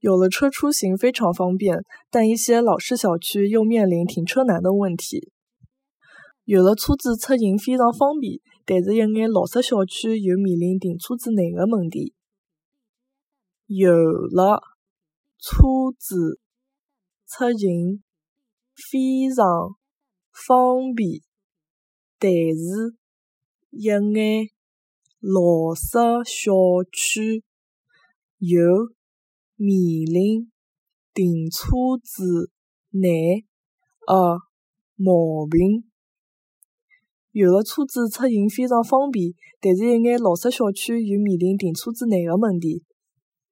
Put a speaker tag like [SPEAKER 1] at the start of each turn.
[SPEAKER 1] 有了车出行非常方便，但一些老式小区又面临停车难的问题。有了车子出行非常方便，但是一眼老式小区又面临停车子难的问题。有了车子出行非常方便，但是一眼老式小区又面临停车子难额毛病。有了车子出行非常方便，但是一眼老式小区就面临停车子难的问题。